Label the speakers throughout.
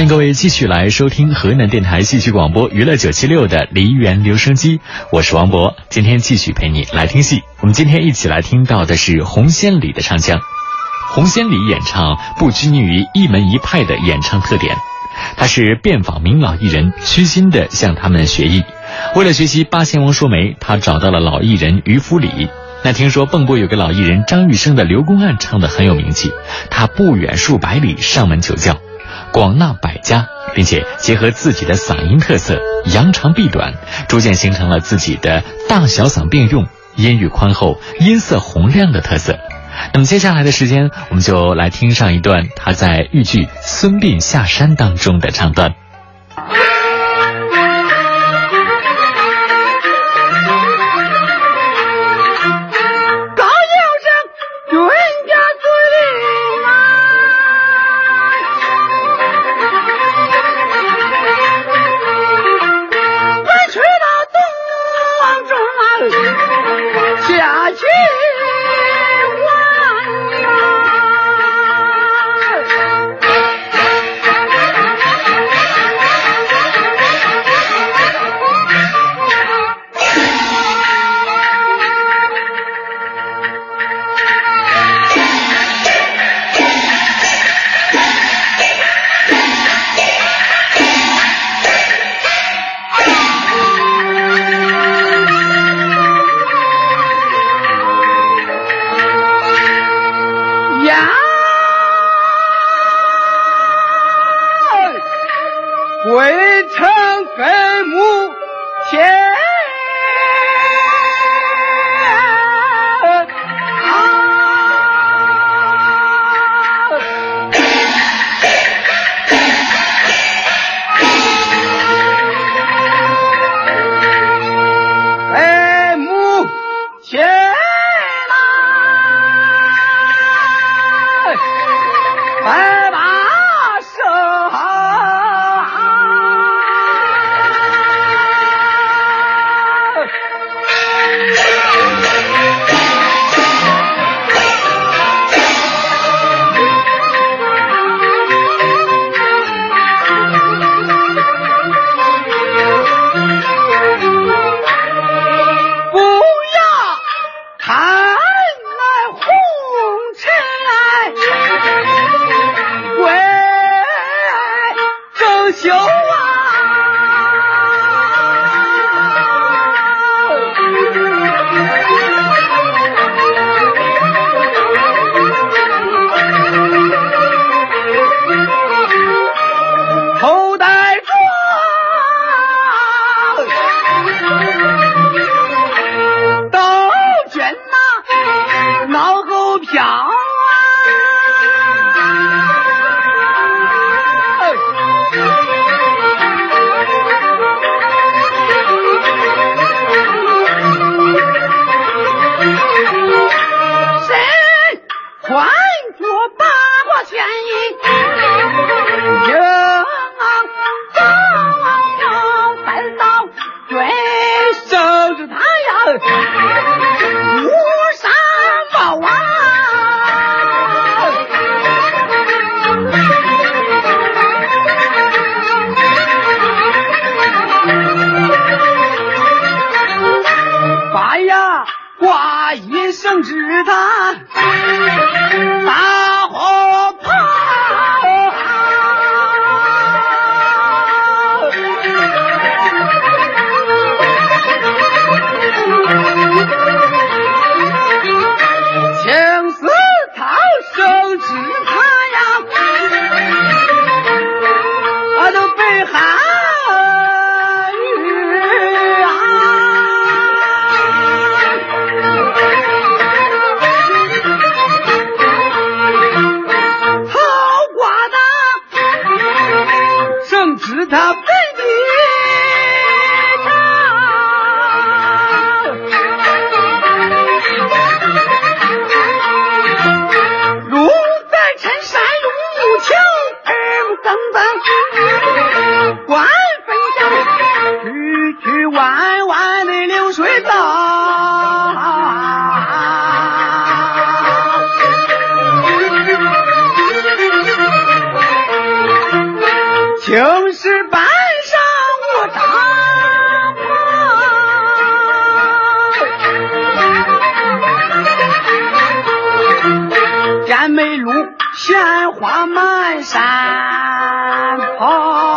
Speaker 1: 欢迎各位继续来收听河南电台戏曲广播娱乐九七六的梨园留声机，我是王博，今天继续陪你来听戏。我们今天一起来听到的是红仙里的唱腔。红仙里演唱不拘泥于一门一派的演唱特点，他是遍访名老艺人，虚心的向他们学艺。为了学习八仙王说媒，他找到了老艺人于福礼。那听说蚌埠有个老艺人张玉生的刘公案唱的很有名气，他不远数百里上门求教。广纳百家，并且结合自己的嗓音特色，扬长避短，逐渐形成了自己的大小嗓并用、音域宽厚、音色洪亮的特色。那么接下来的时间，我们就来听上一段他在豫剧《孙膑下山》当中的唱段。青石板上我扎爬，滇梅路鲜花满山跑。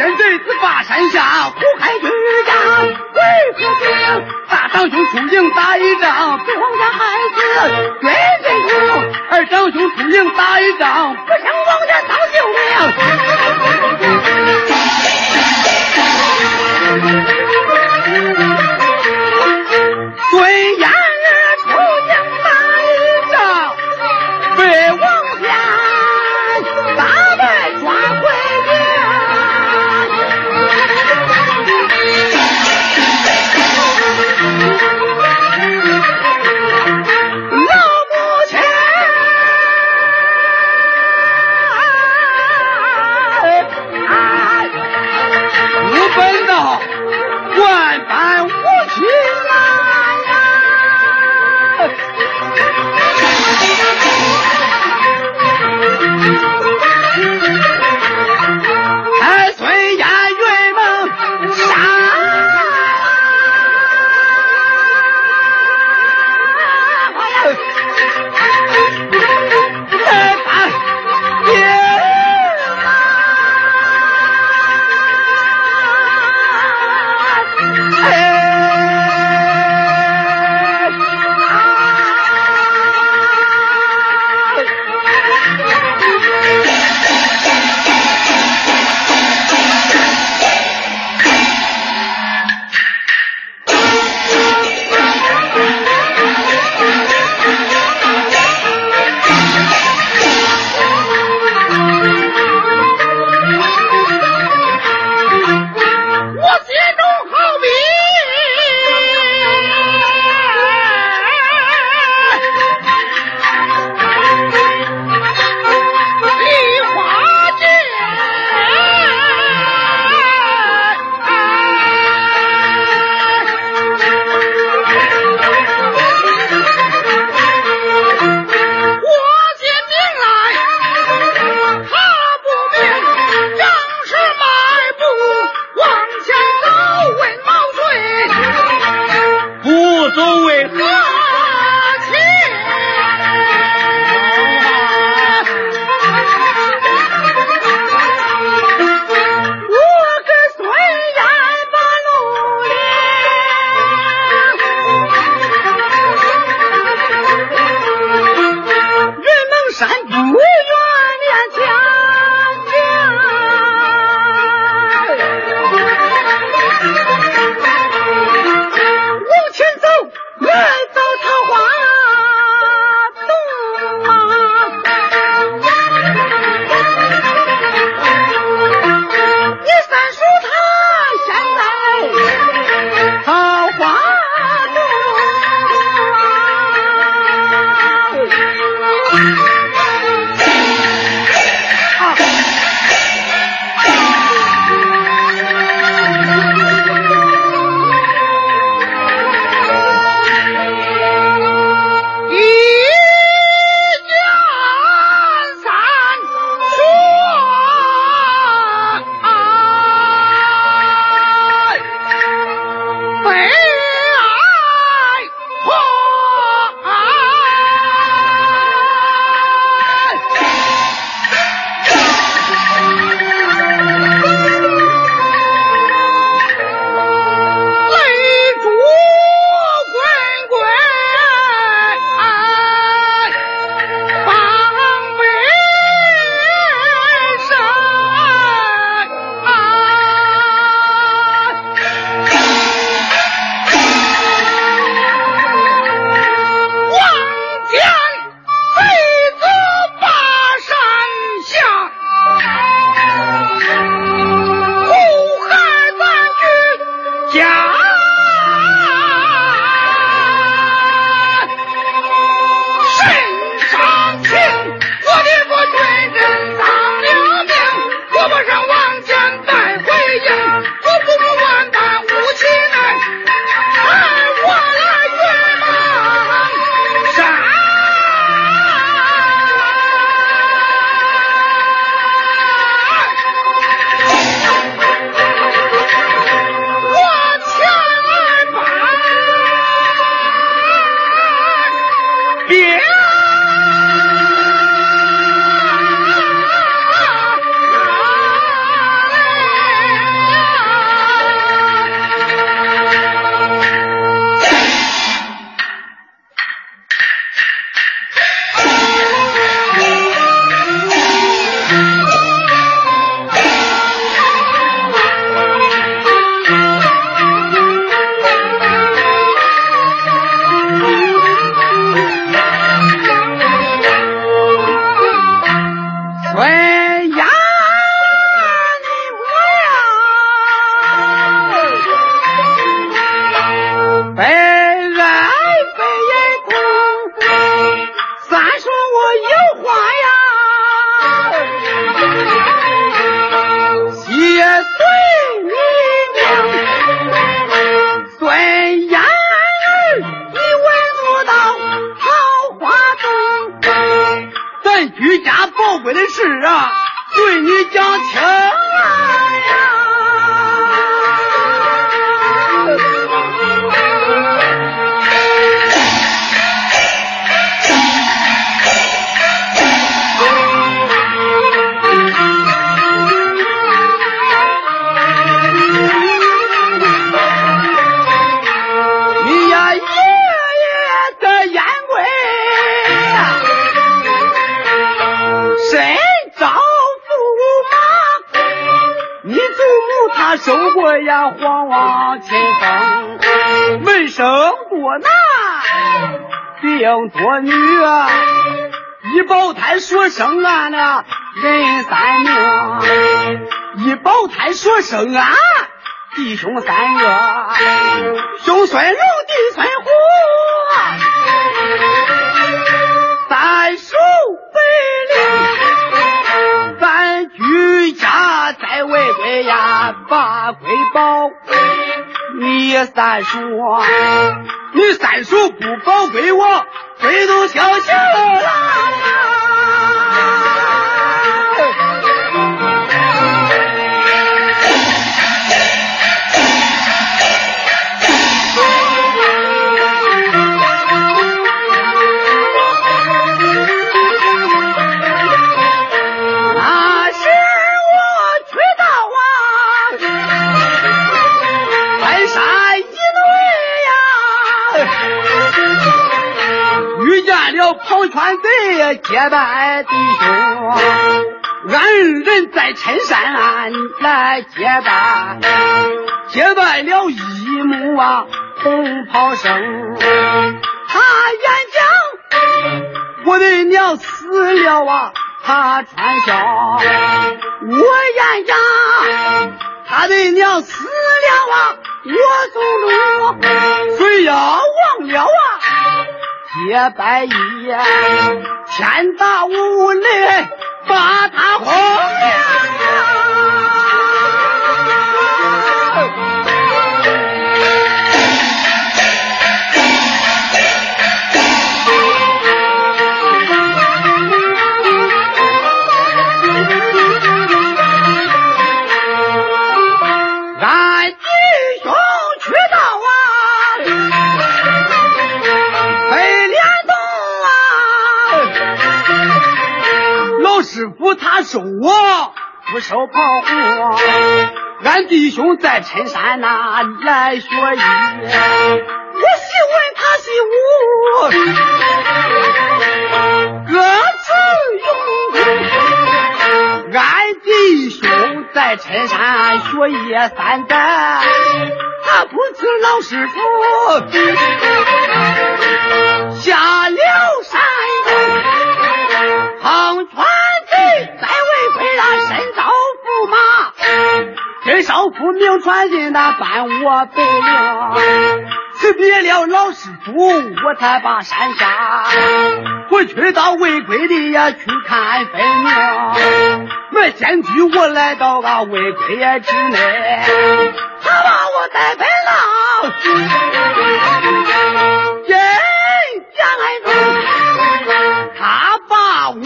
Speaker 1: 天贼自巴山下，苦海军家为国兵。大长兄出营打一仗，替皇家孩子军心。二长兄出营打一仗。皇王亲封，门生过男，病多女，一胞胎说生俺那人三命，一胞胎说生俺弟兄三个，兄孙龙，弟保。你三叔，你三叔不保贵我，谁都消息了。团队结拜弟兄，俺二人在陈山来结拜，结拜了一幕啊，红袍生。他演讲，我的娘死了啊，他传孝。我演讲，他的娘死了啊，我走路。谁要忘了啊？结拜一，天打五雷把他轰！不他收我不受保护，俺弟兄在陈山那来学艺，我喜文他喜武，各自用功。俺弟兄在陈山学艺三代，他不辞老师傅，下了身遭驸马，跟少妇名传人那伴我北陵。辞别了老师傅，我才把山下，我去到魏贵的呀去看分明。我先居我来到啊魏贵之内，他把我带回了，真讲爱中，他把我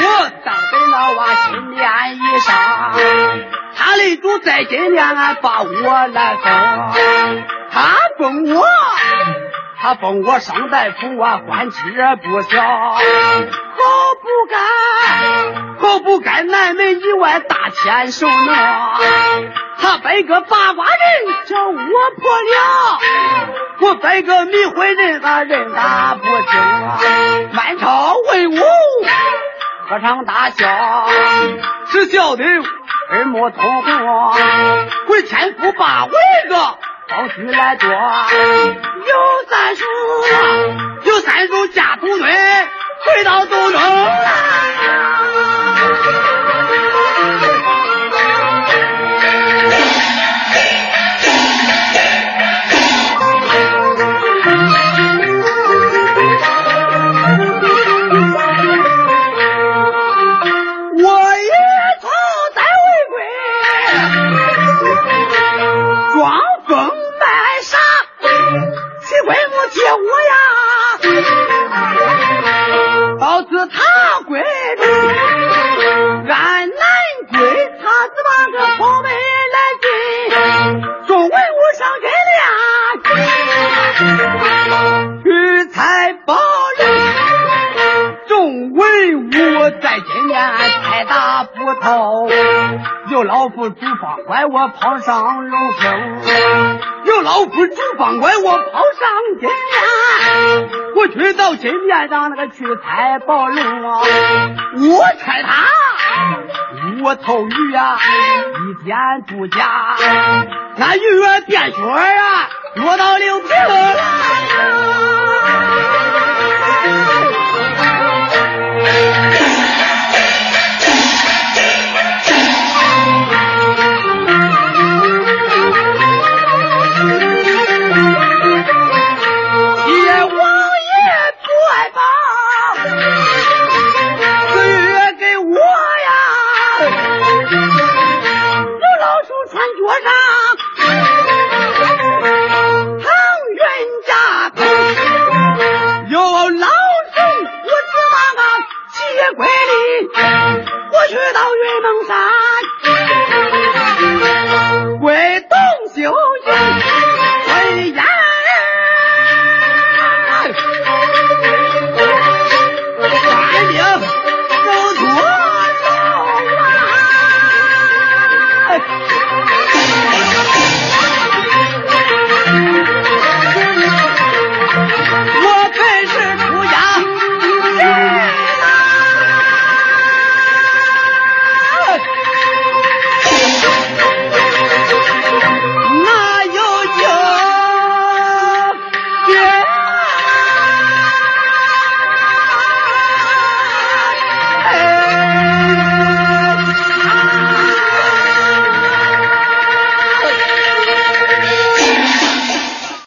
Speaker 1: 当。老娃新年衣裳，他的主在今年把我来封，他封我，他封我上大夫啊，官职不小，好不该，好不该南门以外大千手呢，他摆个八卦人叫我破了，我摆个迷魂人他人他不听，满朝文武。喝唱大笑，是笑的耳目通红。为千夫把位个好婿来做，有三叔，有三叔家土堆，回到东城我打不透。有老夫主方怪我跑上龙生，有老夫主方怪我跑上金面。我去到金殿上那个去采宝龙啊，我猜他我头鱼啊，一天不假，那鱼儿变血啊，落到六平了。